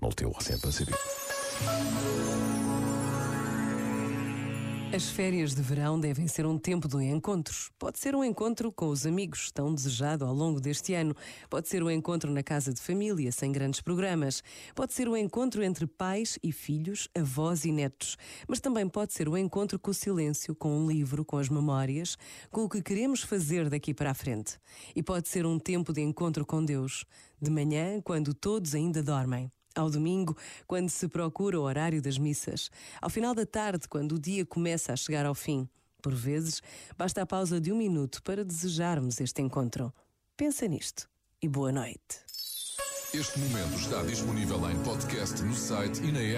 no teu Oceano Pacífico. As férias de verão devem ser um tempo de encontros. Pode ser um encontro com os amigos, tão desejado ao longo deste ano. Pode ser um encontro na casa de família, sem grandes programas. Pode ser um encontro entre pais e filhos, avós e netos. Mas também pode ser um encontro com o silêncio, com um livro, com as memórias, com o que queremos fazer daqui para a frente. E pode ser um tempo de encontro com Deus, de manhã, quando todos ainda dormem ao domingo, quando se procura o horário das missas, ao final da tarde, quando o dia começa a chegar ao fim. Por vezes, basta a pausa de um minuto para desejarmos este encontro. Pensa nisto e boa noite. Este momento está disponível em podcast no site e na app.